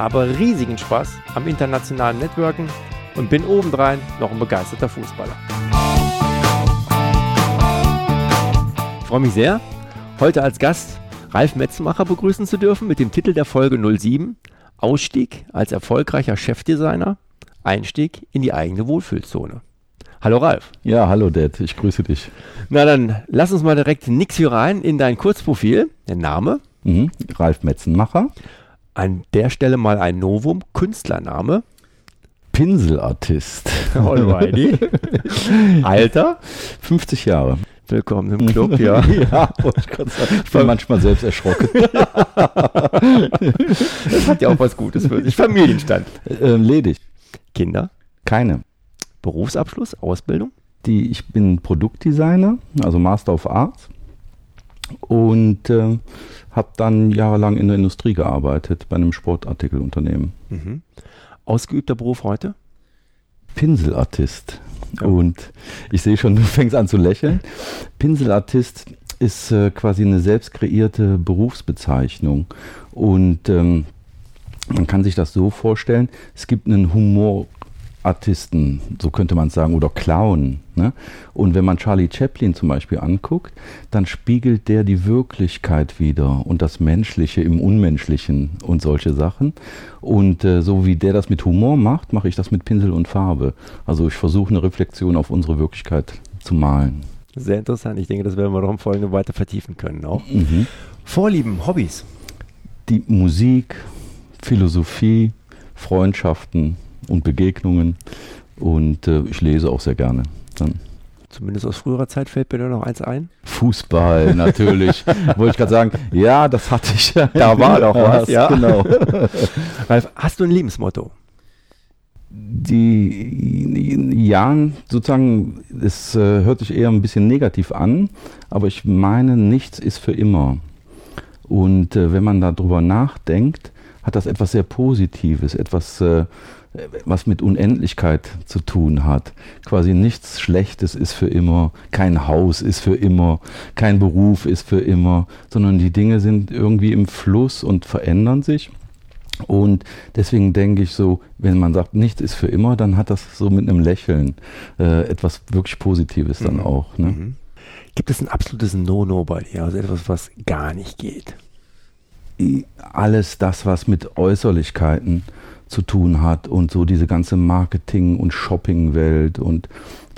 habe riesigen Spaß am internationalen Networken und bin obendrein noch ein begeisterter Fußballer. Ich freue mich sehr, heute als Gast Ralf Metzmacher begrüßen zu dürfen mit dem Titel der Folge 07 Ausstieg als erfolgreicher Chefdesigner, Einstieg in die eigene Wohlfühlzone. Hallo Ralf. Ja, hallo Dad, ich grüße dich. Na dann, lass uns mal direkt nix hier rein in dein Kurzprofil. Der Name? Mhm. Ralf Metzenmacher. An der Stelle mal ein Novum, Künstlername. Pinselartist. Alrighty. Alter? 50 Jahre. Willkommen im Club, ja. ja, ich, bin manchmal selbst erschrocken. das hat ja auch was Gutes für sich. Familienstand. Äh, ledig. Kinder? Keine. Berufsabschluss, Ausbildung? Die, ich bin Produktdesigner, also Master of Arts und äh, habe dann jahrelang in der Industrie gearbeitet, bei einem Sportartikelunternehmen. Mhm. Ausgeübter Beruf heute? Pinselartist. Ja. Und ich sehe schon, du fängst an zu lächeln. Pinselartist ist äh, quasi eine selbst kreierte Berufsbezeichnung. Und ähm, man kann sich das so vorstellen, es gibt einen Humor, Artisten, so könnte man sagen, oder Clown. Ne? Und wenn man Charlie Chaplin zum Beispiel anguckt, dann spiegelt der die Wirklichkeit wieder und das Menschliche im Unmenschlichen und solche Sachen. Und äh, so wie der das mit Humor macht, mache ich das mit Pinsel und Farbe. Also ich versuche eine Reflexion auf unsere Wirklichkeit zu malen. Sehr interessant. Ich denke, das werden wir noch im Folgenden weiter vertiefen können auch. Mhm. Vorlieben, Hobbys? Die Musik, Philosophie, Freundschaften, und Begegnungen. Und äh, ich lese auch sehr gerne. Dann. Zumindest aus früherer Zeit fällt mir da noch eins ein. Fußball, natürlich. Wollte ich gerade sagen, ja, das hatte ich. Da war doch was, ja. Genau. Ralf, hast du ein Lebensmotto? Die, ja, sozusagen, es äh, hört sich eher ein bisschen negativ an, aber ich meine, nichts ist für immer. Und äh, wenn man darüber nachdenkt, hat das etwas sehr Positives, etwas äh, was mit Unendlichkeit zu tun hat. Quasi nichts Schlechtes ist für immer, kein Haus ist für immer, kein Beruf ist für immer, sondern die Dinge sind irgendwie im Fluss und verändern sich. Und deswegen denke ich so, wenn man sagt, nichts ist für immer, dann hat das so mit einem Lächeln äh, etwas wirklich Positives dann mhm. auch. Ne? Mhm. Gibt es ein absolutes No-No bei dir, also etwas, was gar nicht geht? Alles das, was mit Äußerlichkeiten zu tun hat und so diese ganze Marketing- und Shopping-Welt und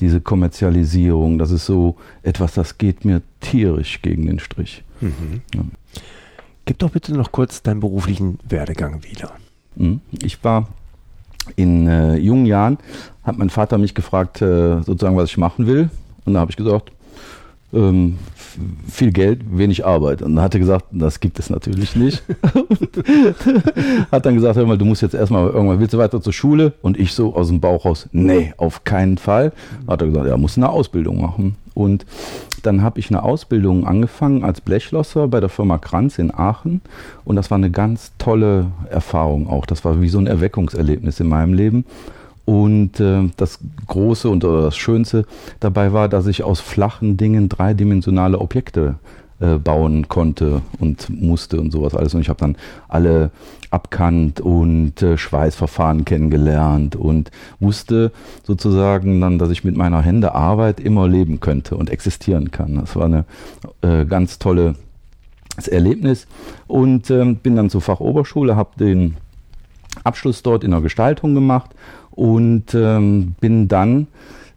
diese Kommerzialisierung, das ist so etwas, das geht mir tierisch gegen den Strich. Mhm. Ja. Gib doch bitte noch kurz deinen beruflichen Werdegang wieder. Mhm. Ich war in äh, jungen Jahren, hat mein Vater mich gefragt, äh, sozusagen, was ich machen will. Und da habe ich gesagt, ähm, viel Geld, wenig Arbeit. Und dann hat er gesagt, das gibt es natürlich nicht. hat dann gesagt, hör mal, du musst jetzt erstmal irgendwann, willst du weiter zur Schule? Und ich so aus dem Bauch raus, nee, auf keinen Fall. Hat er gesagt, ja, muss eine Ausbildung machen. Und dann habe ich eine Ausbildung angefangen als Blechlosser bei der Firma Kranz in Aachen. Und das war eine ganz tolle Erfahrung auch. Das war wie so ein Erweckungserlebnis in meinem Leben. Und äh, das Große und das Schönste dabei war, dass ich aus flachen Dingen dreidimensionale Objekte äh, bauen konnte und musste und sowas alles. Und ich habe dann alle abkannt und äh, Schweißverfahren kennengelernt und wusste sozusagen dann, dass ich mit meiner Hände Arbeit immer leben könnte und existieren kann. Das war eine äh, ganz tolle Erlebnis und ähm, bin dann zur Fachoberschule, habe den Abschluss dort in der Gestaltung gemacht und ähm, bin dann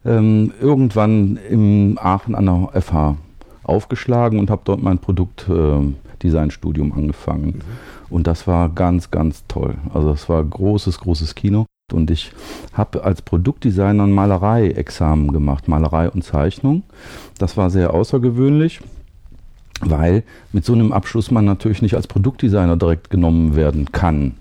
ähm, irgendwann im Aachen an der FH aufgeschlagen und habe dort mein Produktdesignstudium äh, angefangen. Mhm. Und das war ganz, ganz toll. Also es war großes, großes Kino. Und ich habe als Produktdesigner ein Malerei-Examen gemacht, Malerei und Zeichnung. Das war sehr außergewöhnlich, weil mit so einem Abschluss man natürlich nicht als Produktdesigner direkt genommen werden kann.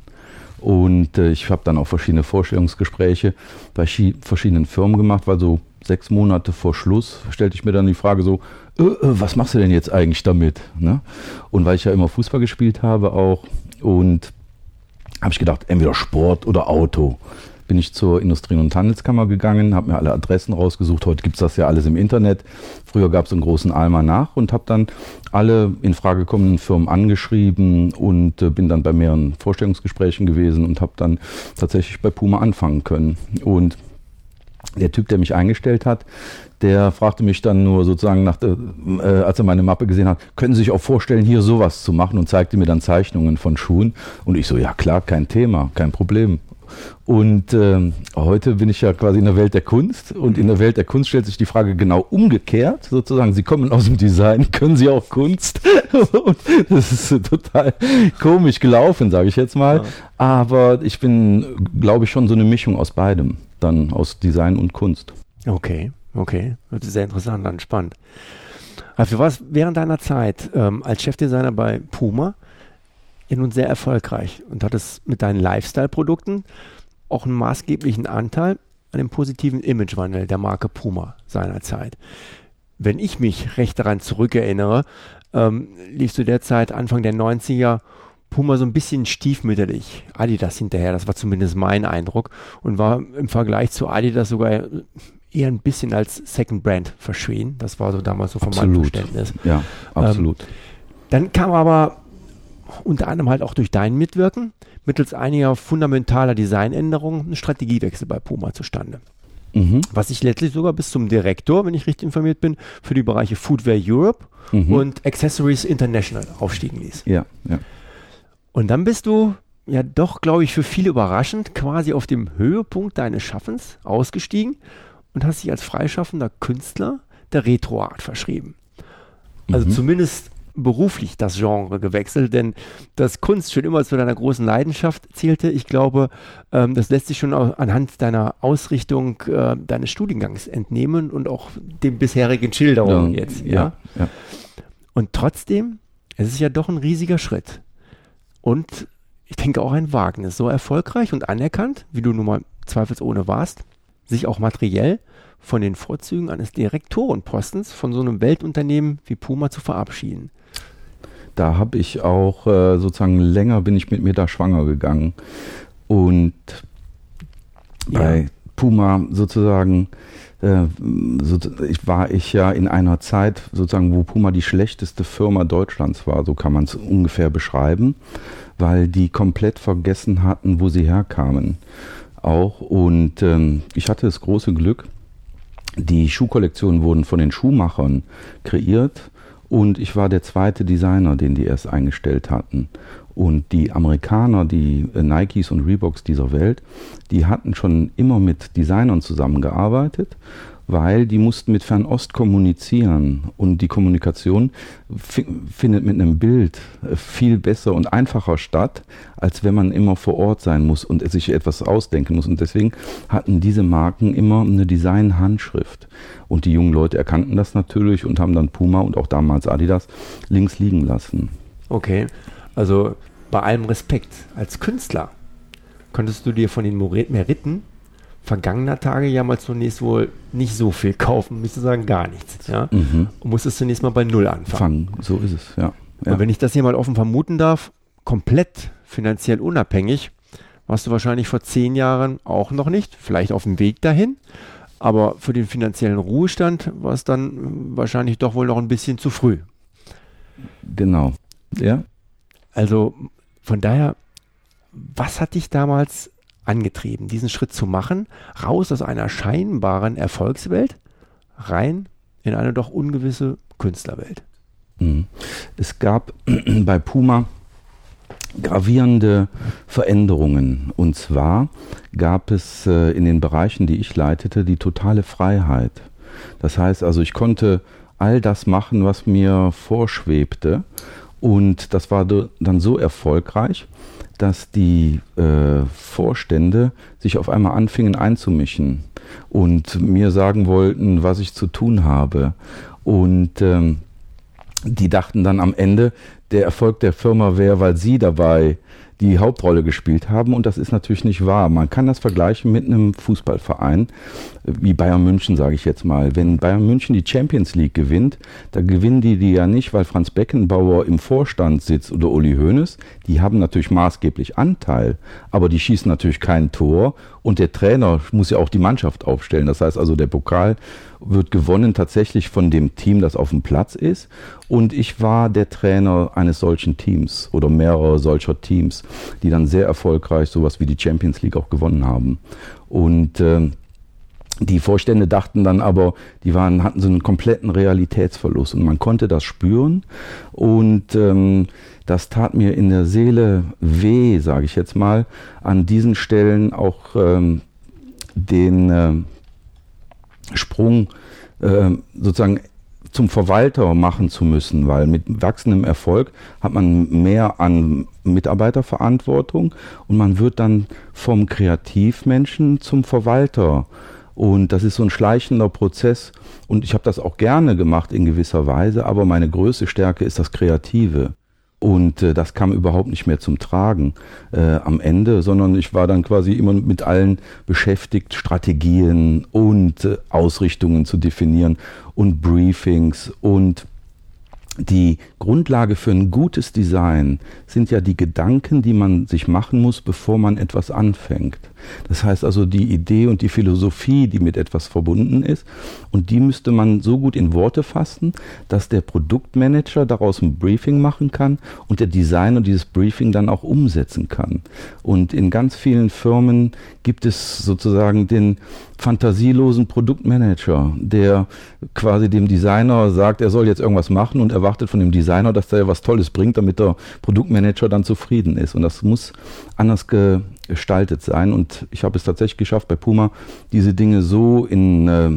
Und äh, ich habe dann auch verschiedene Vorstellungsgespräche bei verschiedenen Firmen gemacht, weil so sechs Monate vor Schluss stellte ich mir dann die Frage so, äh, äh, was machst du denn jetzt eigentlich damit? Ne? Und weil ich ja immer Fußball gespielt habe auch und habe ich gedacht, entweder Sport oder Auto. Bin ich zur Industrie- und Handelskammer gegangen, habe mir alle Adressen rausgesucht. Heute gibt es das ja alles im Internet. Früher gab es einen großen Almanach und habe dann alle in Frage kommenden Firmen angeschrieben und äh, bin dann bei mehreren Vorstellungsgesprächen gewesen und habe dann tatsächlich bei Puma anfangen können. Und der Typ, der mich eingestellt hat, der fragte mich dann nur sozusagen, nach äh, als er meine Mappe gesehen hat, können Sie sich auch vorstellen, hier sowas zu machen und zeigte mir dann Zeichnungen von Schuhen. Und ich so, ja klar, kein Thema, kein Problem. Und äh, heute bin ich ja quasi in der Welt der Kunst und in der Welt der Kunst stellt sich die Frage genau umgekehrt, sozusagen, Sie kommen aus dem Design, können Sie auch Kunst? und das ist total komisch gelaufen, sage ich jetzt mal. Ja. Aber ich bin, glaube ich, schon so eine Mischung aus beidem, dann aus Design und Kunst. Okay. Okay, das ist sehr interessant und spannend. Also du warst während deiner Zeit ähm, als Chefdesigner bei Puma ja nun sehr erfolgreich und hattest mit deinen Lifestyle-Produkten auch einen maßgeblichen Anteil an dem positiven Imagewandel der Marke Puma seinerzeit. Wenn ich mich recht daran zurückerinnere, ähm, liefst du derzeit Anfang der 90er Puma so ein bisschen stiefmütterlich Adidas hinterher. Das war zumindest mein Eindruck und war im Vergleich zu Adidas sogar eher ein bisschen als Second Brand verschrien. Das war so damals so von meinem Verständnis. Ja, absolut. Ähm, dann kam aber unter anderem halt auch durch dein Mitwirken mittels einiger fundamentaler Designänderungen ein Strategiewechsel bei Puma zustande. Mhm. Was sich letztlich sogar bis zum Direktor, wenn ich richtig informiert bin, für die Bereiche Foodwear Europe mhm. und Accessories International aufstiegen ließ. Ja, ja. Und dann bist du ja doch, glaube ich, für viele überraschend quasi auf dem Höhepunkt deines Schaffens ausgestiegen und hast dich als freischaffender Künstler der Retroart verschrieben. Also mhm. zumindest beruflich das Genre gewechselt, denn dass Kunst schon immer zu deiner großen Leidenschaft zählte, ich glaube, ähm, das lässt sich schon anhand deiner Ausrichtung äh, deines Studiengangs entnehmen und auch den bisherigen Schilderungen ja, jetzt. Ja? ja? Und trotzdem, es ist ja doch ein riesiger Schritt. Und ich denke auch ein Wagnis, so erfolgreich und anerkannt, wie du nun mal zweifelsohne warst, sich auch materiell von den Vorzügen eines Direktorenpostens von so einem Weltunternehmen wie Puma zu verabschieden. Da habe ich auch äh, sozusagen länger bin ich mit mir da schwanger gegangen und ja. bei Puma sozusagen äh, so, ich war ich ja in einer Zeit sozusagen, wo Puma die schlechteste Firma Deutschlands war, so kann man es ungefähr beschreiben, weil die komplett vergessen hatten, wo sie herkamen auch. Und ähm, ich hatte das große Glück, die Schuhkollektionen wurden von den Schuhmachern kreiert und ich war der zweite Designer, den die erst eingestellt hatten. Und die Amerikaner, die äh, Nikes und Reeboks dieser Welt, die hatten schon immer mit Designern zusammengearbeitet weil die mussten mit Fernost kommunizieren und die Kommunikation findet mit einem Bild äh, viel besser und einfacher statt, als wenn man immer vor Ort sein muss und sich etwas ausdenken muss. Und deswegen hatten diese Marken immer eine Design-Handschrift. Und die jungen Leute erkannten das natürlich und haben dann Puma und auch damals Adidas links liegen lassen. Okay, also bei allem Respekt als Künstler könntest du dir von den Meriten vergangener Tage ja mal zunächst wohl nicht so viel kaufen, müsste sagen gar nichts. Ja? Mhm. Und musstest zunächst mal bei Null anfangen. Fangen, so ist es, ja. ja. Und wenn ich das hier mal offen vermuten darf, komplett finanziell unabhängig, warst du wahrscheinlich vor zehn Jahren auch noch nicht, vielleicht auf dem Weg dahin. Aber für den finanziellen Ruhestand war es dann wahrscheinlich doch wohl noch ein bisschen zu früh. Genau, ja. Also von daher, was hat dich damals angetrieben, diesen Schritt zu machen, raus aus einer scheinbaren Erfolgswelt, rein in eine doch ungewisse Künstlerwelt. Mhm. Es gab bei Puma gravierende Veränderungen. Und zwar gab es äh, in den Bereichen, die ich leitete, die totale Freiheit. Das heißt also, ich konnte all das machen, was mir vorschwebte. Und das war dann so erfolgreich, dass die äh, Vorstände sich auf einmal anfingen einzumischen und mir sagen wollten, was ich zu tun habe. Und ähm, die dachten dann am Ende, der Erfolg der Firma wäre, weil Sie dabei die Hauptrolle gespielt haben. Und das ist natürlich nicht wahr. Man kann das vergleichen mit einem Fußballverein, wie Bayern München, sage ich jetzt mal. Wenn Bayern München die Champions League gewinnt, da gewinnen die die ja nicht, weil Franz Beckenbauer im Vorstand sitzt oder Uli Hoeneß. Die haben natürlich maßgeblich Anteil, aber die schießen natürlich kein Tor. Und der Trainer muss ja auch die Mannschaft aufstellen. Das heißt also, der Pokal wird gewonnen tatsächlich von dem Team, das auf dem Platz ist. Und ich war der Trainer eines solchen Teams oder mehrerer solcher Teams, die dann sehr erfolgreich sowas wie die Champions League auch gewonnen haben. Und äh, die Vorstände dachten dann aber, die waren, hatten so einen kompletten Realitätsverlust und man konnte das spüren und ähm, das tat mir in der Seele weh, sage ich jetzt mal, an diesen Stellen auch ähm, den äh, Sprung äh, sozusagen zum Verwalter machen zu müssen, weil mit wachsendem Erfolg hat man mehr an Mitarbeiterverantwortung und man wird dann vom Kreativmenschen zum Verwalter. Und das ist so ein schleichender Prozess. Und ich habe das auch gerne gemacht in gewisser Weise, aber meine größte Stärke ist das Kreative. Und äh, das kam überhaupt nicht mehr zum Tragen äh, am Ende, sondern ich war dann quasi immer mit allen beschäftigt, Strategien und äh, Ausrichtungen zu definieren und Briefings und die Grundlage für ein gutes Design sind ja die Gedanken, die man sich machen muss, bevor man etwas anfängt. Das heißt also die Idee und die Philosophie, die mit etwas verbunden ist. Und die müsste man so gut in Worte fassen, dass der Produktmanager daraus ein Briefing machen kann und der Designer dieses Briefing dann auch umsetzen kann. Und in ganz vielen Firmen gibt es sozusagen den fantasielosen Produktmanager, der quasi dem Designer sagt, er soll jetzt irgendwas machen und erwartet von dem Designer, dass er was Tolles bringt, damit der Produktmanager dann zufrieden ist. Und das muss anders gestaltet sein. Und ich habe es tatsächlich geschafft, bei Puma diese Dinge so in äh,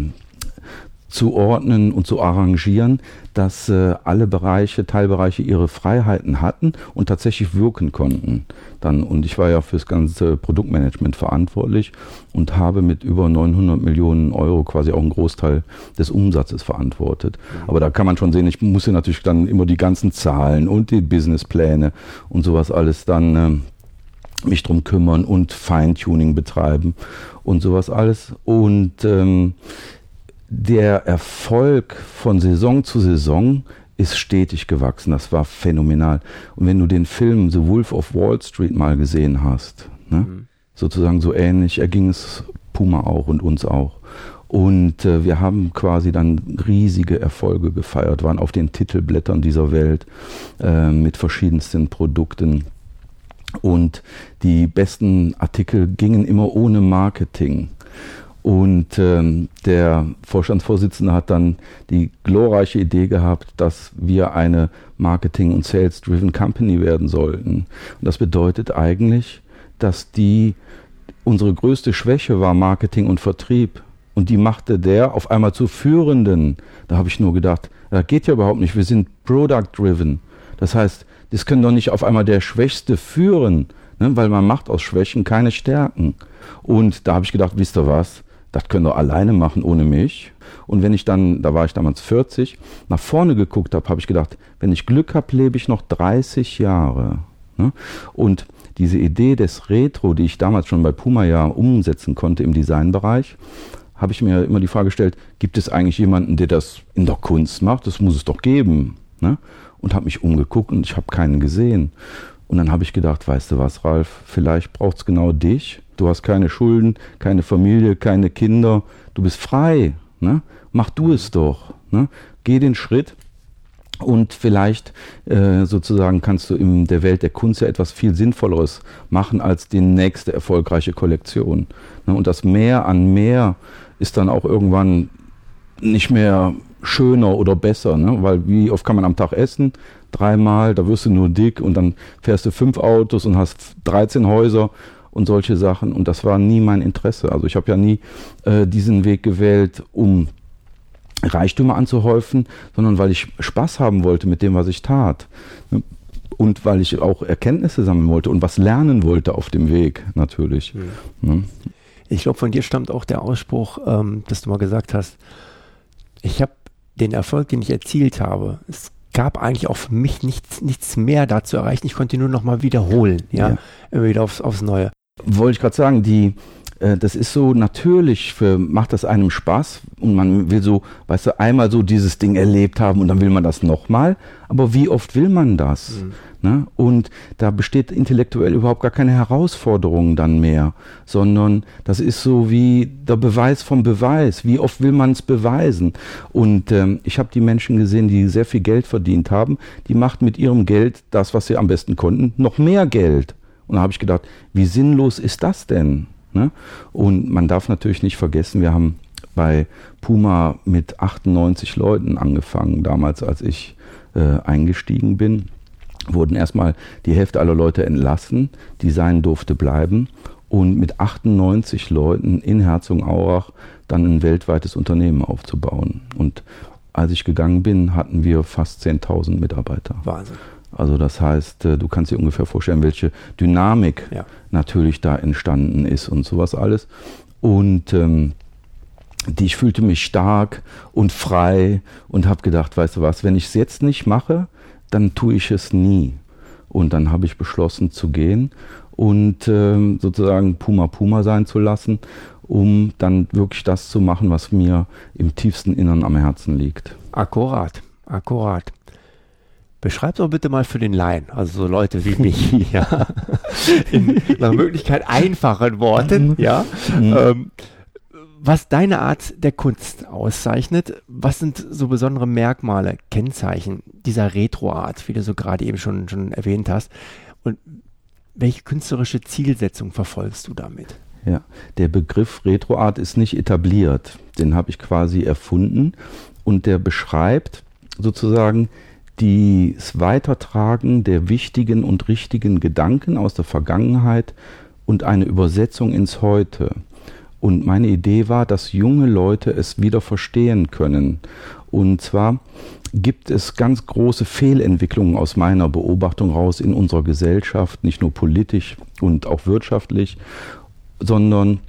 zu ordnen und zu arrangieren, dass äh, alle Bereiche, Teilbereiche ihre Freiheiten hatten und tatsächlich wirken konnten. Dann, und ich war ja für das ganze Produktmanagement verantwortlich und habe mit über 900 Millionen Euro quasi auch einen Großteil des Umsatzes verantwortet. Mhm. Aber da kann man schon sehen, ich musste natürlich dann immer die ganzen Zahlen und die Businesspläne und sowas alles dann äh, mich drum kümmern und Feintuning betreiben und sowas alles. Und ähm, der Erfolg von Saison zu Saison ist stetig gewachsen. Das war phänomenal. Und wenn du den Film The Wolf of Wall Street mal gesehen hast, ne, mhm. sozusagen so ähnlich erging es Puma auch und uns auch. Und äh, wir haben quasi dann riesige Erfolge gefeiert, waren auf den Titelblättern dieser Welt äh, mit verschiedensten Produkten. Und die besten Artikel gingen immer ohne Marketing. Und ähm, der Vorstandsvorsitzende hat dann die glorreiche Idee gehabt, dass wir eine Marketing- und Sales-Driven Company werden sollten. Und das bedeutet eigentlich, dass die unsere größte Schwäche war Marketing und Vertrieb. Und die machte der auf einmal zu Führenden. Da habe ich nur gedacht, das geht ja überhaupt nicht. Wir sind Product-Driven. Das heißt, das können doch nicht auf einmal der Schwächste führen, ne? weil man macht aus Schwächen keine Stärken. Und da habe ich gedacht, wisst ihr was? das können wir alleine machen ohne mich. Und wenn ich dann, da war ich damals 40, nach vorne geguckt habe, habe ich gedacht, wenn ich Glück habe, lebe ich noch 30 Jahre. Ne? Und diese Idee des Retro, die ich damals schon bei Puma ja umsetzen konnte im Designbereich, habe ich mir immer die Frage gestellt, gibt es eigentlich jemanden, der das in der Kunst macht? Das muss es doch geben. Ne? Und habe mich umgeguckt und ich habe keinen gesehen. Und dann habe ich gedacht, weißt du was, Ralf, vielleicht braucht es genau dich Du hast keine Schulden, keine Familie, keine Kinder. Du bist frei. Ne? Mach du es doch. Ne? Geh den Schritt und vielleicht äh, sozusagen kannst du in der Welt der Kunst ja etwas viel Sinnvolleres machen als die nächste erfolgreiche Kollektion. Ne? Und das Mehr an Mehr ist dann auch irgendwann nicht mehr schöner oder besser, ne? weil wie oft kann man am Tag essen? Dreimal, da wirst du nur dick und dann fährst du fünf Autos und hast 13 Häuser und solche Sachen. Und das war nie mein Interesse. Also ich habe ja nie äh, diesen Weg gewählt, um Reichtümer anzuhäufen, sondern weil ich Spaß haben wollte mit dem, was ich tat. Und weil ich auch Erkenntnisse sammeln wollte und was lernen wollte auf dem Weg, natürlich. Mhm. Ich glaube, von dir stammt auch der Ausspruch, ähm, dass du mal gesagt hast, ich habe den Erfolg, den ich erzielt habe, ist gab eigentlich auch für mich nichts, nichts mehr da zu erreichen. Ich konnte nur noch mal wiederholen, ja, ja. immer wieder aufs, aufs Neue. Wollte ich gerade sagen, die, das ist so natürlich, für, macht das einem Spaß und man will so, weißt du, einmal so dieses Ding erlebt haben und dann will man das nochmal. Aber wie oft will man das? Mhm. Ne? Und da besteht intellektuell überhaupt gar keine Herausforderung dann mehr, sondern das ist so wie der Beweis vom Beweis. Wie oft will man es beweisen? Und ähm, ich habe die Menschen gesehen, die sehr viel Geld verdient haben, die machten mit ihrem Geld das, was sie am besten konnten, noch mehr Geld. Und da habe ich gedacht, wie sinnlos ist das denn? Ne? Und man darf natürlich nicht vergessen, wir haben bei Puma mit 98 Leuten angefangen, damals als ich äh, eingestiegen bin. Wurden erstmal die Hälfte aller Leute entlassen, Design durfte bleiben und mit 98 Leuten in Herzogenaurach dann ein weltweites Unternehmen aufzubauen. Und als ich gegangen bin, hatten wir fast 10.000 Mitarbeiter. Wahnsinn. Also das heißt, äh, du kannst dir ungefähr vorstellen, welche Dynamik ja. natürlich da entstanden ist und sowas alles. Und ähm, die, ich fühlte mich stark und frei und habe gedacht, weißt du was, wenn ich es jetzt nicht mache, dann tue ich es nie. Und dann habe ich beschlossen zu gehen und ähm, sozusagen Puma Puma sein zu lassen, um dann wirklich das zu machen, was mir im tiefsten Innern am Herzen liegt. Akkurat, akkurat. Beschreib doch bitte mal für den Laien, also so Leute wie mich, ja, in nach Möglichkeit einfachen Worten, ja, mhm. ähm, was deine Art der Kunst auszeichnet. Was sind so besondere Merkmale, Kennzeichen dieser Retro-Art, wie du so gerade eben schon, schon erwähnt hast? Und welche künstlerische Zielsetzung verfolgst du damit? Ja, der Begriff Retro-Art ist nicht etabliert. Den habe ich quasi erfunden und der beschreibt sozusagen das Weitertragen der wichtigen und richtigen Gedanken aus der Vergangenheit und eine Übersetzung ins Heute. Und meine Idee war, dass junge Leute es wieder verstehen können. Und zwar gibt es ganz große Fehlentwicklungen aus meiner Beobachtung raus in unserer Gesellschaft, nicht nur politisch und auch wirtschaftlich, sondern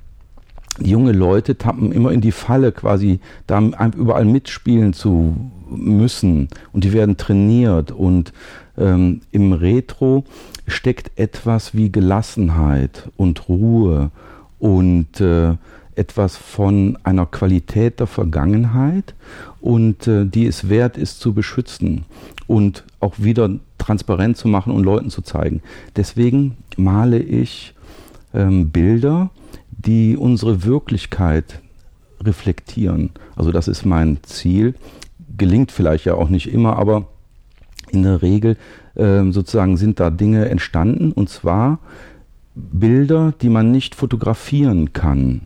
junge Leute tappen immer in die Falle, quasi da überall mitspielen zu müssen und die werden trainiert und ähm, im Retro steckt etwas wie Gelassenheit und Ruhe und äh, etwas von einer Qualität der Vergangenheit und äh, die es wert ist zu beschützen und auch wieder transparent zu machen und Leuten zu zeigen. Deswegen male ich ähm, Bilder, die unsere Wirklichkeit reflektieren. Also das ist mein Ziel. Gelingt vielleicht ja auch nicht immer, aber in der Regel äh, sozusagen sind da Dinge entstanden und zwar Bilder, die man nicht fotografieren kann.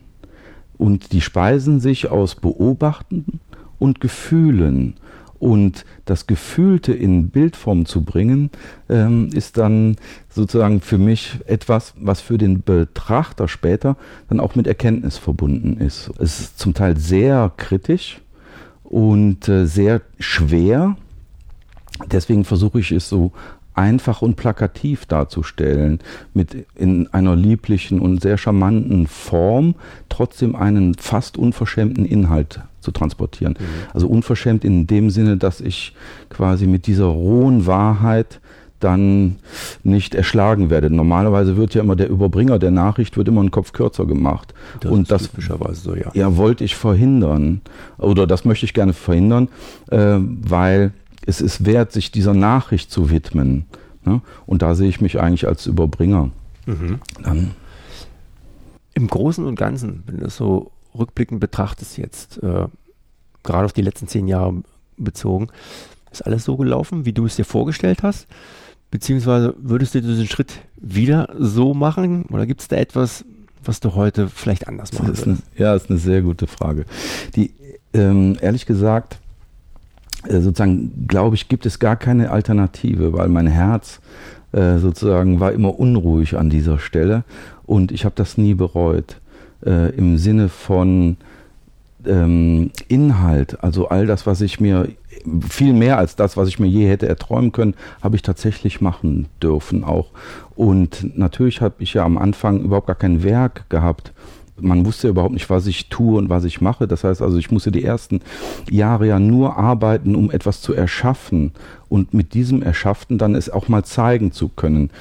Und die speisen sich aus Beobachten und Gefühlen. Und das Gefühlte in Bildform zu bringen, ähm, ist dann sozusagen für mich etwas, was für den Betrachter später dann auch mit Erkenntnis verbunden ist. Es ist zum Teil sehr kritisch und äh, sehr schwer. Deswegen versuche ich es so einfach und plakativ darzustellen, mit in einer lieblichen und sehr charmanten Form trotzdem einen fast unverschämten Inhalt zu transportieren. Mhm. Also unverschämt in dem Sinne, dass ich quasi mit dieser rohen Wahrheit dann nicht erschlagen werde. Normalerweise wird ja immer der Überbringer der Nachricht wird immer einen Kopf kürzer gemacht. Das und das typischerweise so, ja. Ja, wollte ich verhindern oder das möchte ich gerne verhindern, äh, weil es ist wert, sich dieser Nachricht zu widmen. Ne? Und da sehe ich mich eigentlich als Überbringer. Mhm. Im Großen und Ganzen, wenn du das so rückblickend betrachtest jetzt, äh, gerade auf die letzten zehn Jahre bezogen, ist alles so gelaufen, wie du es dir vorgestellt hast? Beziehungsweise würdest du diesen Schritt wieder so machen? Oder gibt es da etwas, was du heute vielleicht anders machen würdest? ja, das ist eine sehr gute Frage. Die, ähm, ehrlich gesagt, äh, sozusagen, glaube ich, gibt es gar keine Alternative, weil mein Herz äh, sozusagen war immer unruhig an dieser Stelle und ich habe das nie bereut. Äh, Im Sinne von ähm, Inhalt, also all das, was ich mir, viel mehr als das, was ich mir je hätte erträumen können, habe ich tatsächlich machen dürfen auch. Und natürlich habe ich ja am Anfang überhaupt gar kein Werk gehabt, man wusste überhaupt nicht, was ich tue und was ich mache. Das heißt also, ich musste die ersten Jahre ja nur arbeiten, um etwas zu erschaffen und mit diesem Erschaffen dann es auch mal zeigen zu können.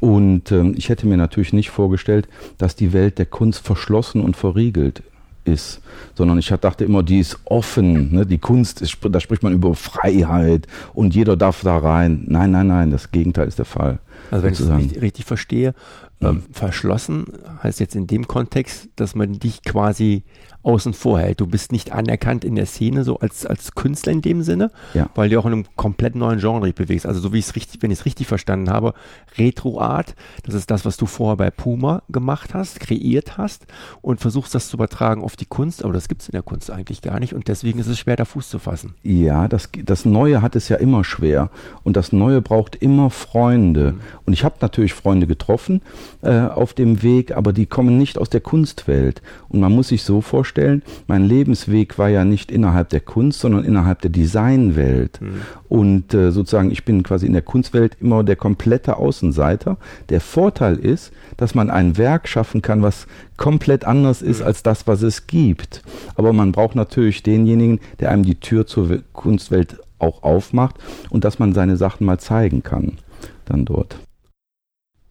Und ähm, ich hätte mir natürlich nicht vorgestellt, dass die Welt der Kunst verschlossen und verriegelt ist, sondern ich dachte immer, die ist offen, ne? die Kunst, ist, da spricht man über Freiheit und jeder darf da rein. Nein, nein, nein, das Gegenteil ist der Fall. Also wenn sozusagen. ich es richtig, richtig verstehe, ähm, verschlossen heißt jetzt in dem Kontext, dass man dich quasi außen vor hält. Du bist nicht anerkannt in der Szene so als, als Künstler in dem Sinne, ja. weil du auch in einem komplett neuen Genre dich bewegst. Also so wie ich es richtig, wenn ich es richtig verstanden habe, Retro-Art, das ist das, was du vorher bei Puma gemacht hast, kreiert hast und versuchst das zu übertragen auf die Kunst, aber das gibt es in der Kunst eigentlich gar nicht und deswegen ist es schwer, da Fuß zu fassen. Ja, das, das Neue hat es ja immer schwer und das Neue braucht immer Freunde. Mhm. Und ich habe natürlich Freunde getroffen äh, auf dem Weg, aber die kommen nicht aus der Kunstwelt. Und man muss sich so vorstellen, vorstellen, mein Lebensweg war ja nicht innerhalb der Kunst, sondern innerhalb der Designwelt. Mhm. Und äh, sozusagen, ich bin quasi in der Kunstwelt immer der komplette Außenseiter. Der Vorteil ist, dass man ein Werk schaffen kann, was komplett anders ist mhm. als das, was es gibt. Aber man braucht natürlich denjenigen, der einem die Tür zur Kunstwelt auch aufmacht und dass man seine Sachen mal zeigen kann. Dann dort.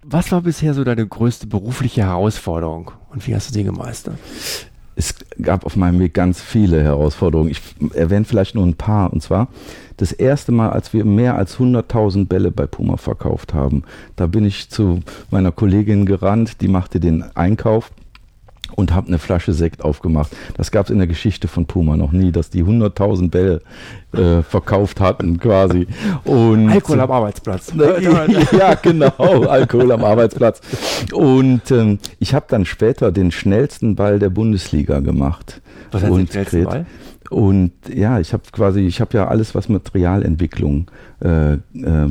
Was war bisher so deine größte berufliche Herausforderung und wie hast du sie gemeistert? Es gab auf meinem Weg ganz viele Herausforderungen. Ich erwähne vielleicht nur ein paar. Und zwar das erste Mal, als wir mehr als 100.000 Bälle bei Puma verkauft haben. Da bin ich zu meiner Kollegin gerannt, die machte den Einkauf und habe eine Flasche Sekt aufgemacht. Das gab es in der Geschichte von Puma noch nie, dass die 100.000 Bälle äh, verkauft hatten quasi. Und Alkohol am Arbeitsplatz. ja, genau, Alkohol am Arbeitsplatz. Und ähm, ich habe dann später den schnellsten Ball der Bundesliga gemacht. Was heißt und den schnellsten Ball? Und ja, ich habe quasi, ich habe ja alles, was Materialentwicklung äh, äh,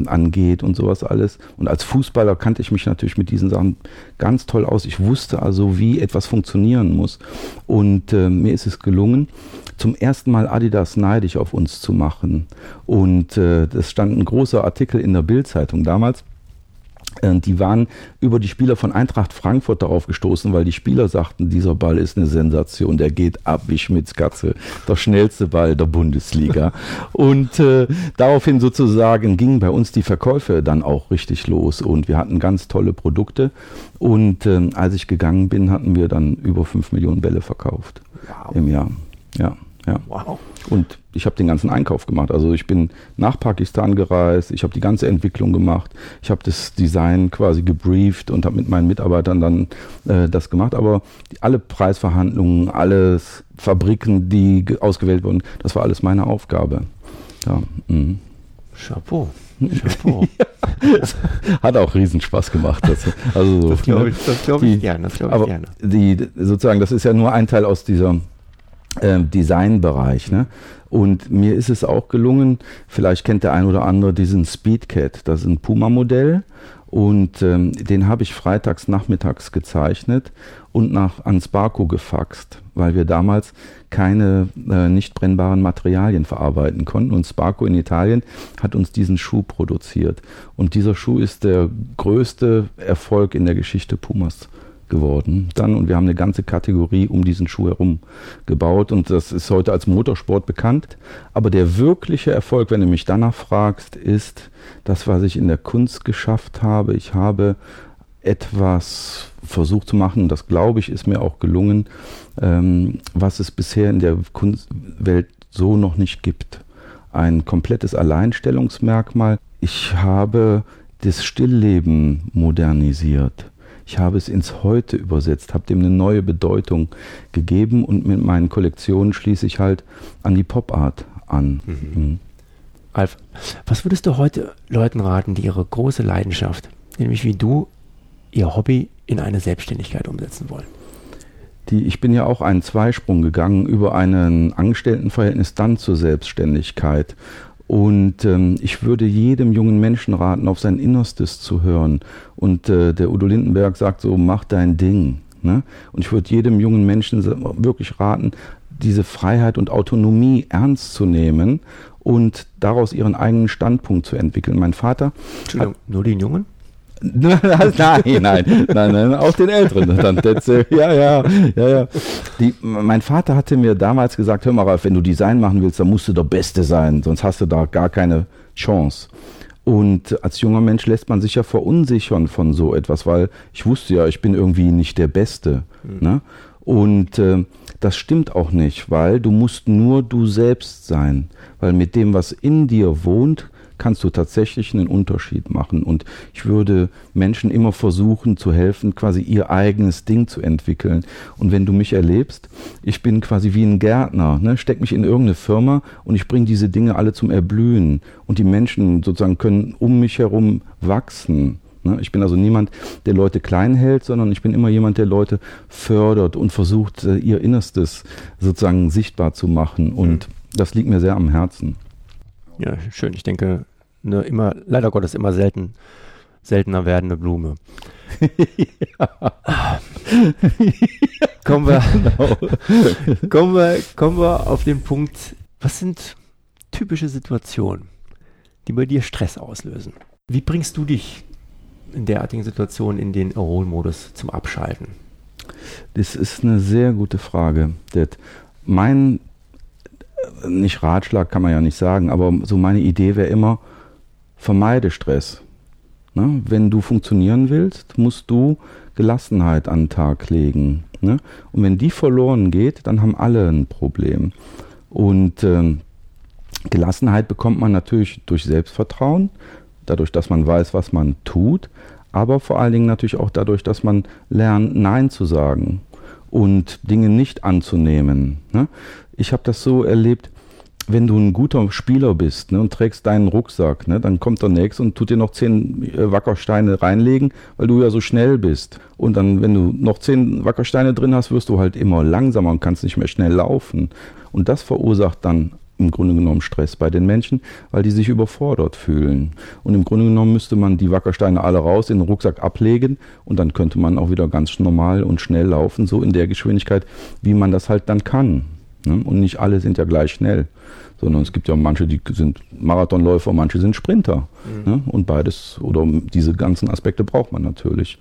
angeht und sowas alles. Und als Fußballer kannte ich mich natürlich mit diesen Sachen ganz toll aus. Ich wusste also, wie etwas funktionieren muss. Und äh, mir ist es gelungen, zum ersten Mal Adidas neidisch auf uns zu machen. Und äh, das stand ein großer Artikel in der Bildzeitung damals die waren über die Spieler von Eintracht Frankfurt darauf gestoßen, weil die Spieler sagten, dieser Ball ist eine Sensation, der geht ab wie Schmitz Katze, der schnellste Ball der Bundesliga. und äh, daraufhin sozusagen gingen bei uns die Verkäufe dann auch richtig los und wir hatten ganz tolle Produkte. Und äh, als ich gegangen bin, hatten wir dann über 5 Millionen Bälle verkauft wow. im Jahr. Ja. Ja. Wow. Und ich habe den ganzen Einkauf gemacht. Also ich bin nach Pakistan gereist, ich habe die ganze Entwicklung gemacht, ich habe das Design quasi gebrieft und habe mit meinen Mitarbeitern dann äh, das gemacht. Aber alle Preisverhandlungen, alles Fabriken, die ausgewählt wurden, das war alles meine Aufgabe. Ja. Mhm. Chapeau. Chapeau. Hat auch Riesenspaß gemacht. Das, also, das glaube ich, glaub ich, gerne. Das glaub ich gerne. Die, sozusagen, das ist ja nur ein Teil aus dieser Designbereich. Ne? Und mir ist es auch gelungen, vielleicht kennt der ein oder andere diesen Speedcat, das ist ein Puma-Modell. Und ähm, den habe ich freitags nachmittags gezeichnet und nach ans Barco gefaxt, weil wir damals keine äh, nicht brennbaren Materialien verarbeiten konnten. Und Sparco in Italien hat uns diesen Schuh produziert. Und dieser Schuh ist der größte Erfolg in der Geschichte Pumas geworden dann und wir haben eine ganze Kategorie um diesen Schuh herum gebaut und das ist heute als Motorsport bekannt. Aber der wirkliche Erfolg, wenn du mich danach fragst, ist das, was ich in der Kunst geschafft habe. Ich habe etwas versucht zu machen, das glaube ich ist mir auch gelungen, ähm, was es bisher in der Kunstwelt so noch nicht gibt. Ein komplettes Alleinstellungsmerkmal. Ich habe das Stillleben modernisiert. Ich habe es ins Heute übersetzt, habe dem eine neue Bedeutung gegeben und mit meinen Kollektionen schließe ich halt an die Pop-Art an. Mhm. Mhm. Alf, was würdest du heute Leuten raten, die ihre große Leidenschaft, nämlich wie du, ihr Hobby in eine Selbstständigkeit umsetzen wollen? Die, ich bin ja auch einen Zweisprung gegangen über ein Angestelltenverhältnis dann zur Selbstständigkeit. Und ähm, ich würde jedem jungen Menschen raten, auf sein Innerstes zu hören. Und äh, der Udo Lindenberg sagt so, mach dein Ding. Ne? Und ich würde jedem jungen Menschen wirklich raten, diese Freiheit und Autonomie ernst zu nehmen und daraus ihren eigenen Standpunkt zu entwickeln. Mein Vater. Entschuldigung, nur den Jungen? nein, nein, nein, nein, auch den Älteren. Dann, ja, ja, ja, ja. Die, mein Vater hatte mir damals gesagt, hör mal, Ralf, wenn du Design machen willst, dann musst du der Beste sein, sonst hast du da gar keine Chance. Und als junger Mensch lässt man sich ja verunsichern von so etwas, weil ich wusste ja, ich bin irgendwie nicht der Beste. Mhm. Ne? Und äh, das stimmt auch nicht, weil du musst nur du selbst sein. Weil mit dem, was in dir wohnt, kannst du tatsächlich einen Unterschied machen. Und ich würde Menschen immer versuchen zu helfen, quasi ihr eigenes Ding zu entwickeln. Und wenn du mich erlebst, ich bin quasi wie ein Gärtner, ne? steck mich in irgendeine Firma und ich bringe diese Dinge alle zum Erblühen. Und die Menschen sozusagen können um mich herum wachsen. Ne? Ich bin also niemand, der Leute klein hält, sondern ich bin immer jemand, der Leute fördert und versucht, äh, ihr Innerstes sozusagen sichtbar zu machen. Und mhm. das liegt mir sehr am Herzen. Ja, schön. Ich denke, eine immer, leider Gottes immer selten, seltener werdende Blume. kommen, wir, genau. kommen, wir, kommen wir auf den Punkt, was sind typische Situationen, die bei dir Stress auslösen? Wie bringst du dich in derartigen Situationen in den Erholmodus zum Abschalten? Das ist eine sehr gute Frage. Mein, nicht Ratschlag kann man ja nicht sagen, aber so meine Idee wäre immer, vermeide Stress. Ne? Wenn du funktionieren willst, musst du Gelassenheit an den Tag legen. Ne? Und wenn die verloren geht, dann haben alle ein Problem. Und äh, Gelassenheit bekommt man natürlich durch Selbstvertrauen, dadurch, dass man weiß, was man tut, aber vor allen Dingen natürlich auch dadurch, dass man lernt, Nein zu sagen und Dinge nicht anzunehmen. Ne? Ich habe das so erlebt, wenn du ein guter Spieler bist ne, und trägst deinen Rucksack, ne, dann kommt der Nächste und tut dir noch zehn äh, Wackersteine reinlegen, weil du ja so schnell bist. Und dann, wenn du noch zehn Wackersteine drin hast, wirst du halt immer langsamer und kannst nicht mehr schnell laufen. Und das verursacht dann im Grunde genommen Stress bei den Menschen, weil die sich überfordert fühlen. Und im Grunde genommen müsste man die Wackersteine alle raus in den Rucksack ablegen und dann könnte man auch wieder ganz normal und schnell laufen, so in der Geschwindigkeit, wie man das halt dann kann. Ne? Und nicht alle sind ja gleich schnell, sondern es gibt ja manche, die sind Marathonläufer, manche sind Sprinter. Mhm. Ne? Und beides oder diese ganzen Aspekte braucht man natürlich.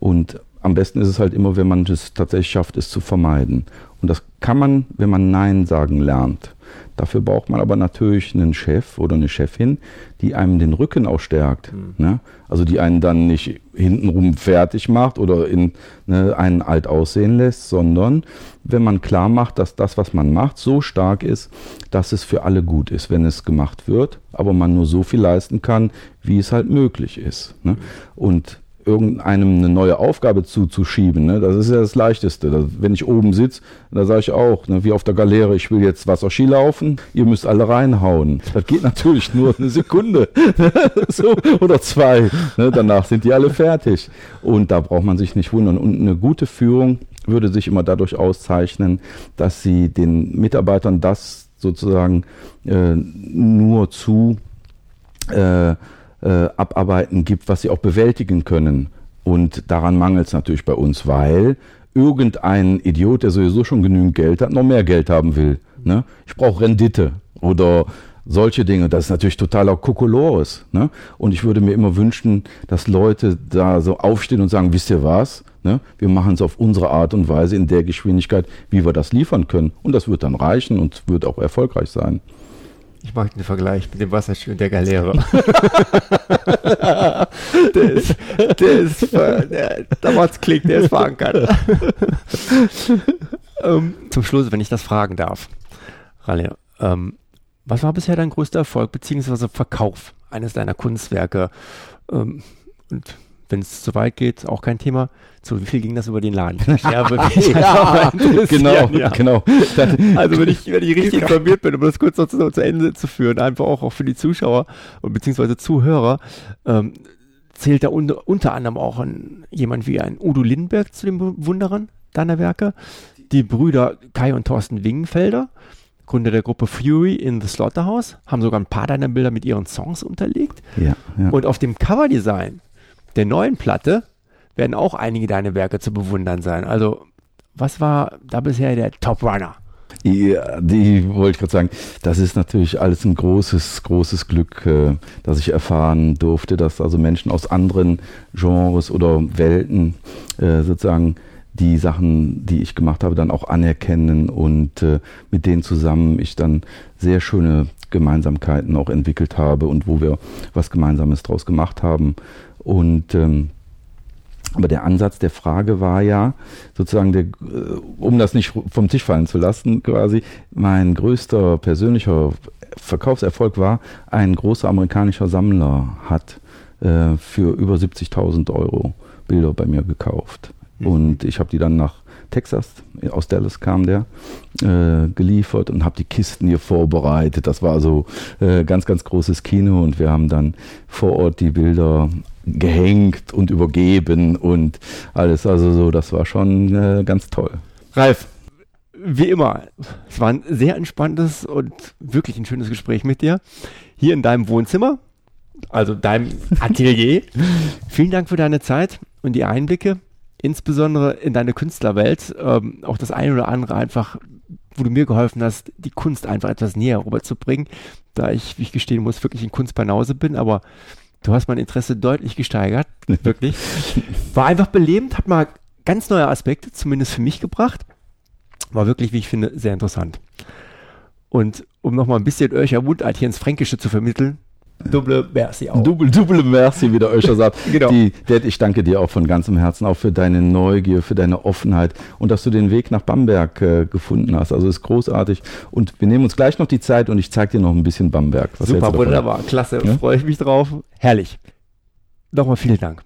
Und am besten ist es halt immer, wenn man es tatsächlich schafft, es zu vermeiden. Und das kann man, wenn man Nein sagen lernt. Dafür braucht man aber natürlich einen Chef oder eine Chefin, die einem den Rücken auch stärkt. Mhm. Ne? Also die einen dann nicht hintenrum fertig macht oder in, ne, einen alt aussehen lässt, sondern wenn man klar macht, dass das, was man macht, so stark ist, dass es für alle gut ist, wenn es gemacht wird, aber man nur so viel leisten kann, wie es halt möglich ist. Ne? Und irgendeinem eine neue Aufgabe zuzuschieben. Ne? Das ist ja das Leichteste. Das, wenn ich oben sitze, da sage ich auch, ne, wie auf der Galeere, ich will jetzt Wasserski laufen, ihr müsst alle reinhauen. Das geht natürlich nur eine Sekunde so, oder zwei. Ne? Danach sind die alle fertig. Und da braucht man sich nicht wundern. Und eine gute Führung würde sich immer dadurch auszeichnen, dass sie den Mitarbeitern das sozusagen äh, nur zu äh, äh, abarbeiten gibt, was sie auch bewältigen können. Und daran mangelt es natürlich bei uns, weil irgendein Idiot, der sowieso schon genügend Geld hat, noch mehr Geld haben will. Ne? Ich brauche Rendite oder solche Dinge. Das ist natürlich totaler Kokolores. Ne? Und ich würde mir immer wünschen, dass Leute da so aufstehen und sagen, wisst ihr was? Ne? Wir machen es auf unsere Art und Weise in der Geschwindigkeit, wie wir das liefern können. Und das wird dann reichen und wird auch erfolgreich sein. Ich mag den Vergleich mit dem Wasserski und der Galeere. der ist, der ist, der, da macht's Klick, der ist verankert. ähm, zum Schluss, wenn ich das fragen darf, Ralle, ähm, was war bisher dein größter Erfolg beziehungsweise Verkauf eines deiner Kunstwerke? Ähm, und wenn es zu weit geht, auch kein Thema. Zu wie viel ging das über den Laden? Ja, ja genau, ja. genau. also wenn ich, wenn ich richtig informiert bin, um das kurz noch zu, zu, Ende zu führen, einfach auch, auch für die Zuschauer und beziehungsweise Zuhörer, ähm, zählt da unter, unter anderem auch ein, jemand wie ein Udo Lindenberg zu den Bewunderern deiner Werke, die Brüder Kai und Thorsten Wingenfelder, Gründer der Gruppe Fury in the Slaughterhouse, haben sogar ein paar deiner Bilder mit ihren Songs unterlegt. Ja, ja. Und auf dem Coverdesign der neuen Platte werden auch einige deiner Werke zu bewundern sein. Also, was war da bisher der Top Runner? Ja, die wollte ich gerade sagen, das ist natürlich alles ein großes, großes Glück, äh, dass ich erfahren durfte, dass also Menschen aus anderen Genres oder Welten äh, sozusagen die Sachen, die ich gemacht habe, dann auch anerkennen und äh, mit denen zusammen ich dann sehr schöne Gemeinsamkeiten auch entwickelt habe und wo wir was Gemeinsames draus gemacht haben. Und ähm, aber der Ansatz der Frage war ja sozusagen, der, äh, um das nicht vom Tisch fallen zu lassen, quasi mein größter persönlicher Verkaufserfolg war, ein großer amerikanischer Sammler hat äh, für über 70.000 Euro Bilder bei mir gekauft. Mhm. Und ich habe die dann nach Texas, aus Dallas kam der, äh, geliefert und habe die Kisten hier vorbereitet. Das war so äh, ganz, ganz großes Kino und wir haben dann vor Ort die Bilder gehängt und übergeben und alles. Also so, das war schon äh, ganz toll. Ralf, wie immer, es war ein sehr entspanntes und wirklich ein schönes Gespräch mit dir. Hier in deinem Wohnzimmer, also deinem Atelier. Vielen Dank für deine Zeit und die Einblicke insbesondere in deine Künstlerwelt, ähm, auch das eine oder andere einfach, wo du mir geholfen hast, die Kunst einfach etwas näher rüberzubringen, da ich, wie ich gestehen muss, wirklich in Kunst bei Nause bin, aber du hast mein Interesse deutlich gesteigert, wirklich. War einfach belebend, hat mal ganz neue Aspekte, zumindest für mich gebracht. War wirklich, wie ich finde, sehr interessant. Und um nochmal ein bisschen Örcher Mundart hier ins Fränkische zu vermitteln, Double Merci auch. Double, double Merci, wie der Öscher sagt. genau. Die, Dad, ich danke dir auch von ganzem Herzen, auch für deine Neugier, für deine Offenheit und dass du den Weg nach Bamberg äh, gefunden hast. Also ist großartig. Und wir nehmen uns gleich noch die Zeit und ich zeige dir noch ein bisschen Bamberg. Was Super, wunderbar, klasse. Ja? Freue ich mich drauf. Herrlich. Nochmal vielen Dank.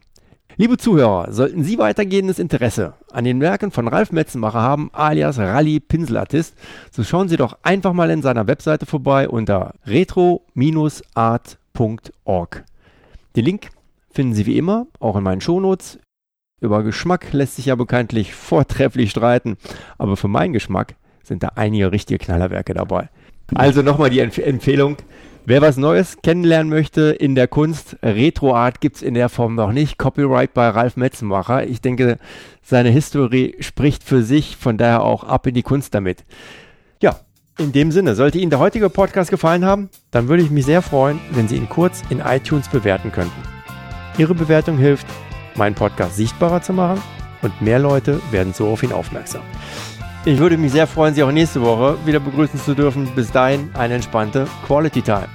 Liebe Zuhörer, sollten Sie weitergehendes Interesse an den Werken von Ralf Metzenmacher haben, alias Rally Pinselartist, so schauen Sie doch einfach mal in seiner Webseite vorbei unter retro-art.org. Den Link finden Sie wie immer auch in meinen Shownotes. Über Geschmack lässt sich ja bekanntlich vortrefflich streiten, aber für meinen Geschmack sind da einige richtige Knallerwerke dabei. Also nochmal die Empf Empfehlung, Wer was Neues kennenlernen möchte in der Kunst, Retro-Art gibt es in der Form noch nicht. Copyright bei Ralf Metzenmacher. Ich denke, seine Historie spricht für sich, von daher auch ab in die Kunst damit. Ja, in dem Sinne, sollte Ihnen der heutige Podcast gefallen haben, dann würde ich mich sehr freuen, wenn Sie ihn kurz in iTunes bewerten könnten. Ihre Bewertung hilft, meinen Podcast sichtbarer zu machen und mehr Leute werden so auf ihn aufmerksam. Ich würde mich sehr freuen, Sie auch nächste Woche wieder begrüßen zu dürfen. Bis dahin eine entspannte Quality Time.